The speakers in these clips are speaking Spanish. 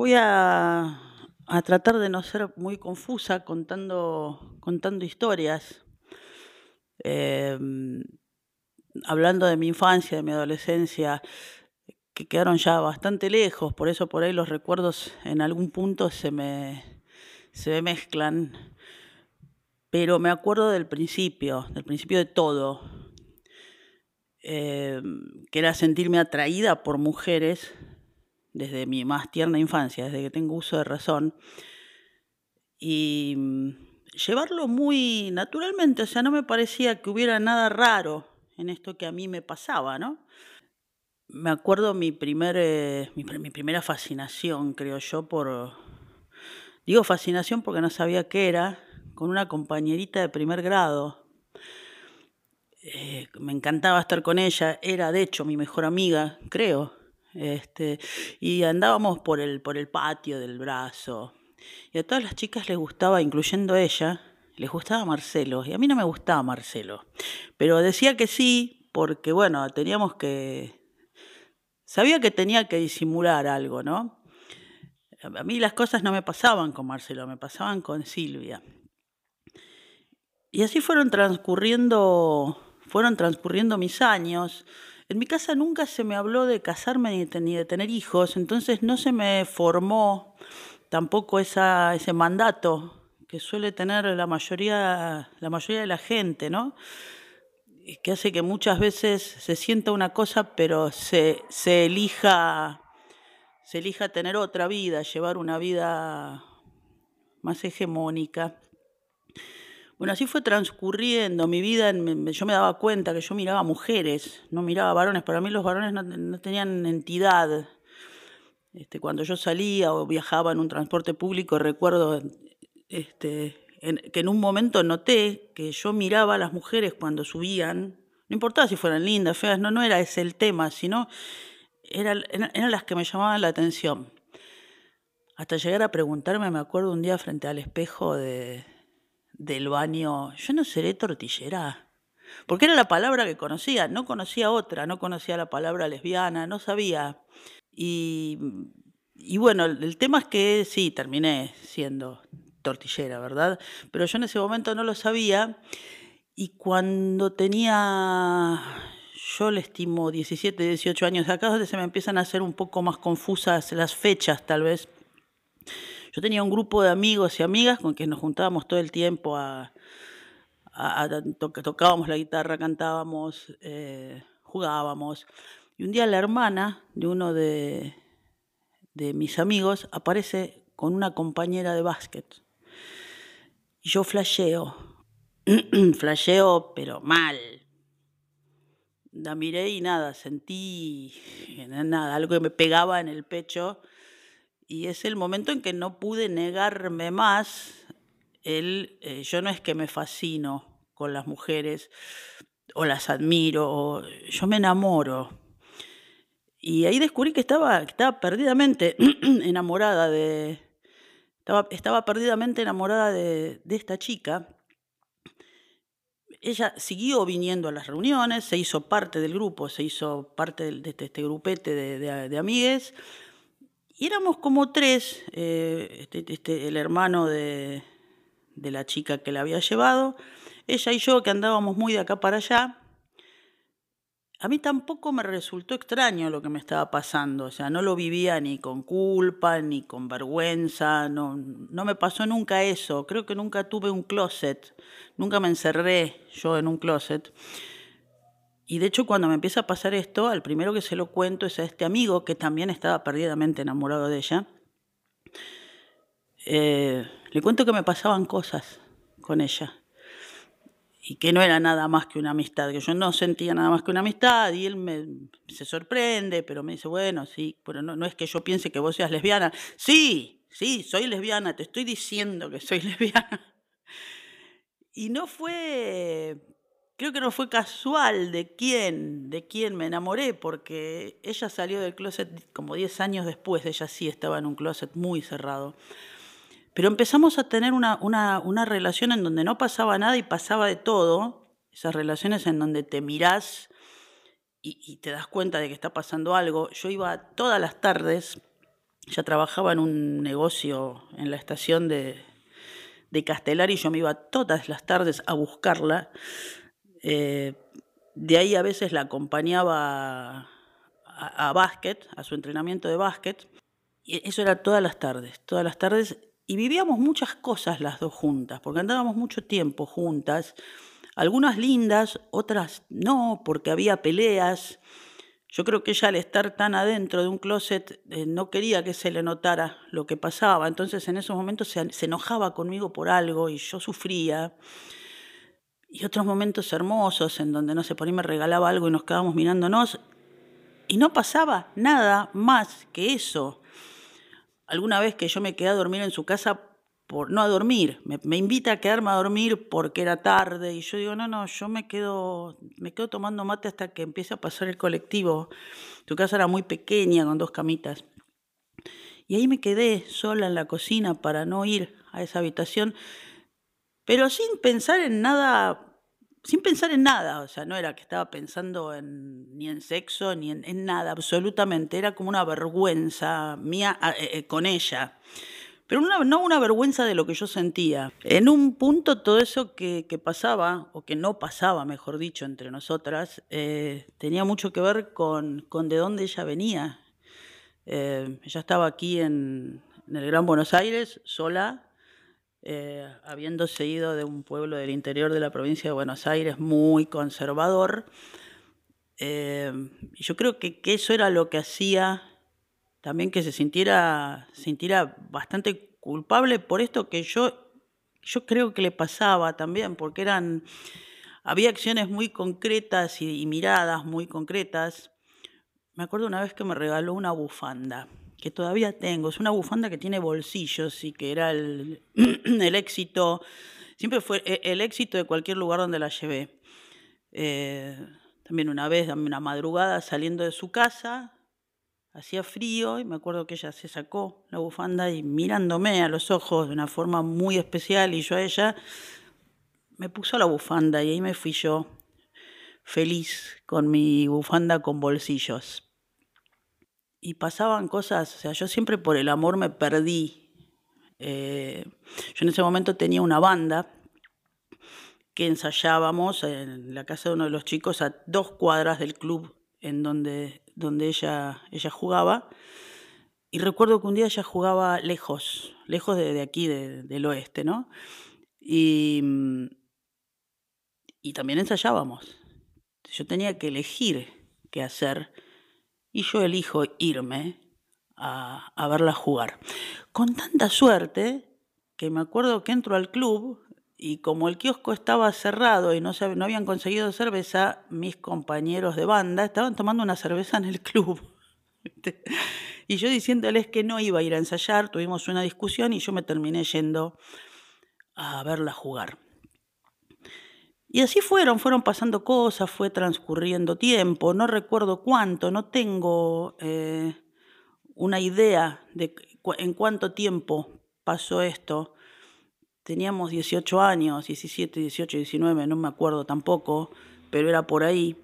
Voy a, tratar de no ser muy confusa contando, contando historias. Em, hablando de mi infancia, de mi adolescencia, que quedaron ya bastante lejos, por eso por ahí los recuerdos en algún punto se me, se mezclan. Pero me acuerdo del principio, del principio de todo, em, que era sentirme atraída por mujeres desde mi más tierna infancia, desde que tengo uso de razón, y mm, llevarlo muy naturalmente, o sea, no me parecía que hubiera nada raro en esto que a mí me pasaba, ¿no? Me acuerdo mi, eh, mi, primera fascinación, creo yo, por... Digo fascinación porque no sabía qué era, con una compañerita de primer grado. Eh, me encantaba estar con ella, era de hecho mi mejor amiga, creo, este, y andábamos por el, por el patio del brazo. Y a todas las chicas les gustaba, incluyendo ella, les gustaba Marcelo. Y a mí no me gustaba Marcelo. Pero decía que sí, porque bueno, teníamos que... Sabía que tenía que disimular algo, ¿no? A mí las cosas no me pasaban con Marcelo, me pasaban con Silvia. Y así fueron transcurriendo, fueron transcurriendo mis años. En mi casa nunca se me habló de casarme ni de, tener hijos, entonces no se me formó tampoco ese mandato que suele tener la mayoría, de la gente, ¿no? que hace que muchas veces se sienta una cosa, pero se, elija, se elija tener otra vida, llevar una vida más hegemónica. Bueno, así fue transcurriendo mi vida. Yo me daba cuenta que yo miraba mujeres, no miraba varones. Para mí los varones no, tenían entidad. Este, cuando yo salía o viajaba en un transporte público, recuerdo este, que en un momento noté que yo miraba a las mujeres cuando subían, no importaba si fueran lindas, feas, no, no era ese el tema, sino eran las que me llamaban la atención. Hasta llegar a preguntarme, me acuerdo un día frente al espejo de, del baño, yo no seré tortillera. Porque era la palabra que conocía, no conocía otra, no conocía la palabra lesbiana, no sabía. Y, y bueno, el tema es que sí, terminé siendo tortillera, ¿verdad? Pero yo en ese momento no lo sabía. Y cuando tenía, yo le estimo 17, 18 años, acá donde se me empiezan a hacer un poco más confusas las fechas, tal vez. Yo tenía un grupo de amigos y amigas con quienes nos juntábamos todo el tiempo a, tocábamos la guitarra, cantábamos, eh, jugábamos. Y un día la hermana de uno de, de mis amigos aparece con una compañera de básquet. Y yo flasheo, flasheo pero mal. La miré y nada, sentí nada, algo que me pegaba en el pecho y es el momento en que no pude negarme más el, eh, yo no es que me fascino con las mujeres o las admiro, yo me enamoro. Y ahí descubrí que estaba, estaba perdidamente enamorada de, estaba, estaba perdidamente enamorada de, esta chica. Ella siguió viniendo a las reuniones, se hizo parte del grupo, se hizo parte de, este, este, grupete de, de, de amigues, y éramos como tres, eh, este, este, el hermano de, de la chica que la había llevado, ella y yo que andábamos muy de acá para allá. A mí tampoco me resultó extraño lo que me estaba pasando, o sea, no lo vivía ni con culpa, ni con vergüenza, no, no me pasó nunca eso, creo que nunca tuve un closet, nunca me encerré yo en un closet. Y de hecho cuando me empieza a pasar esto, al primero que se lo cuento es a este amigo que también estaba perdidamente enamorado de ella. Eh, le cuento que me pasaban cosas con ella y que no era nada más que una amistad, que yo no sentía nada más que una amistad y él me, se sorprende, pero me dice, bueno, sí, pero no, no es que yo piense que vos seas lesbiana. Sí, sí, soy lesbiana, te estoy diciendo que soy lesbiana. Y no fue creo que no fue casual de quién, de quién me enamoré, porque ella salió del closet como 10 años después, ella sí estaba en un closet muy cerrado. Pero empezamos a tener una, una, relación en donde no pasaba nada y pasaba de todo, esas relaciones en donde te mirás y, te das cuenta de que está pasando algo. Yo iba todas las tardes ella trabajaba en un negocio en la estación de, de Castelar y yo me iba todas las tardes a buscarla. Eh, de ahí a veces la acompañaba a, a, básquet, a su entrenamiento de básquet. Y eso era todas las tardes, todas las tardes. Y vivíamos muchas cosas las dos juntas, porque andábamos mucho tiempo juntas. Algunas lindas, otras no, porque había peleas. Yo creo que ella al estar tan adentro de un closet eh, no quería que se le notara lo que pasaba, entonces en esos momentos se, enojaba conmigo por algo y yo sufría. Y otros momentos hermosos en donde, no sé, por ahí me regalaba algo y nos quedábamos mirándonos y no pasaba nada más que eso. Alguna vez que yo me quedé a dormir en su casa por no a dormir, me, me, invita a quedarme a dormir porque era tarde y yo digo, no, no, yo me quedo, me quedo tomando mate hasta que empiece a pasar el colectivo. Tu casa era muy pequeña con dos camitas. Y ahí me quedé sola en la cocina para no ir a esa habitación, pero sin pensar en nada, sin pensar en nada, o sea, no era que estaba pensando en, ni en sexo, ni en, nada, absolutamente, era como una vergüenza mía eh, eh, con ella pero no una vergüenza de lo que yo sentía. En un punto todo eso que, pasaba, o que no pasaba, mejor dicho, entre nosotras, eh, tenía mucho que ver con, con, de dónde ella venía. Ella estaba aquí en, el Gran Buenos Aires, sola, eh, habiéndose ido de un pueblo del interior de la provincia de Buenos Aires muy conservador. Eh, yo creo que, eso era lo que hacía también que se sintiera, sintiera bastante culpable por esto que yo, yo creo que le pasaba también, porque eran, había acciones muy concretas y miradas muy concretas. Me acuerdo una vez que me regaló una bufanda, que todavía tengo, es una bufanda que tiene bolsillos y que era el, el éxito, siempre fue e, el éxito de cualquier lugar donde la llevé. Eh, también una vez, una madrugada saliendo de su casa, hacía frío y me acuerdo que ella se sacó la bufanda y mirándome a los ojos de una forma muy especial y yo a ella me puso la bufanda y ahí me fui yo feliz con mi bufanda con bolsillos. Y pasaban cosas, o sea, yo siempre por el amor me perdí. Eh, yo en ese momento tenía una banda que ensayábamos en la casa de uno de los chicos a dos cuadras del club en donde donde ella, ella jugaba. Y recuerdo que un día ella jugaba lejos, lejos de, aquí, de, del oeste, ¿no? Y, y también ensayábamos. Yo tenía que elegir qué hacer y yo elijo irme a, a verla jugar. Con tanta suerte que me acuerdo que entro al club y como el kiosco estaba cerrado y no, se, no habían conseguido cerveza, mis compañeros de banda estaban tomando una cerveza en el club. y yo diciéndoles que no iba a ir a ensayar, tuvimos una discusión y yo me terminé yendo a verla jugar. Y así fueron, fueron pasando cosas, fue transcurriendo tiempo, no recuerdo cuánto, no tengo eh, una idea de en cuánto tiempo pasó esto teníamos 18 años, 17, 18, 19, no me acuerdo tampoco, pero era por ahí.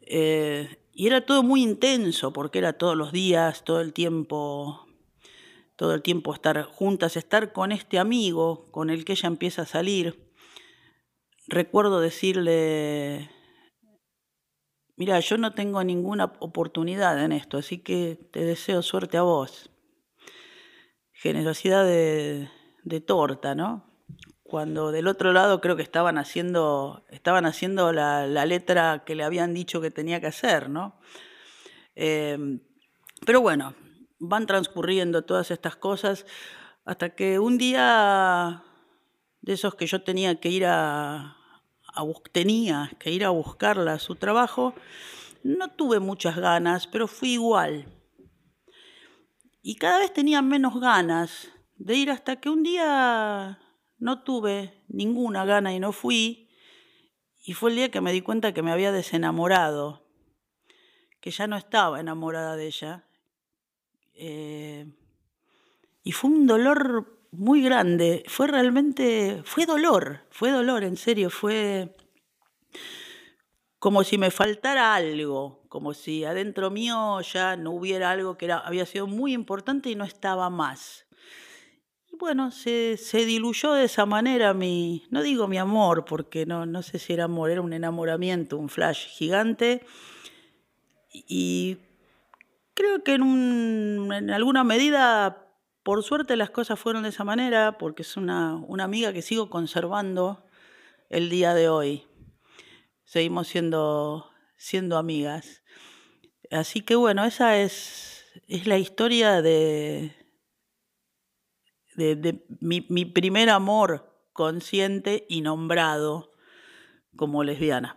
Eh, y era todo muy intenso, porque era todos los días, todo el tiempo, todo el tiempo estar juntas, estar con este amigo con el que ella empieza a salir. Recuerdo decirle, mira, yo no tengo ninguna oportunidad en esto, así que te deseo suerte a vos. Generosidad de, torta, ¿no? Cuando del otro lado creo que estaban haciendo, estaban haciendo la, letra que le habían dicho que tenía que hacer, ¿no? Eh, pero bueno, van transcurriendo todas estas cosas hasta que un día de esos que yo tenía que ir a, tenía que ir a buscarla a su trabajo, no tuve muchas ganas, pero fui igual. Y cada vez tenía menos ganas de ir hasta que un día no tuve ninguna gana y no fui, y fue el día que me di cuenta que me había desenamorado, que ya no estaba enamorada de ella. Eh, y fue un dolor muy grande, fue realmente, fue dolor, fue dolor, en serio, fue... como si me faltara algo, como si adentro mío ya no hubiera algo que era, había sido muy importante y no estaba más. Y bueno, se, diluyó de esa manera mi, no digo mi amor, porque no, no sé si era amor, era un enamoramiento, un flash gigante. Y creo que en, en alguna medida, por suerte las cosas fueron de esa manera, porque es una, una amiga que sigo conservando el día de hoy seguimos siendo, siendo amigas. Así que bueno, esa es, es la historia de, de, mi, mi primer amor consciente y nombrado como lesbiana.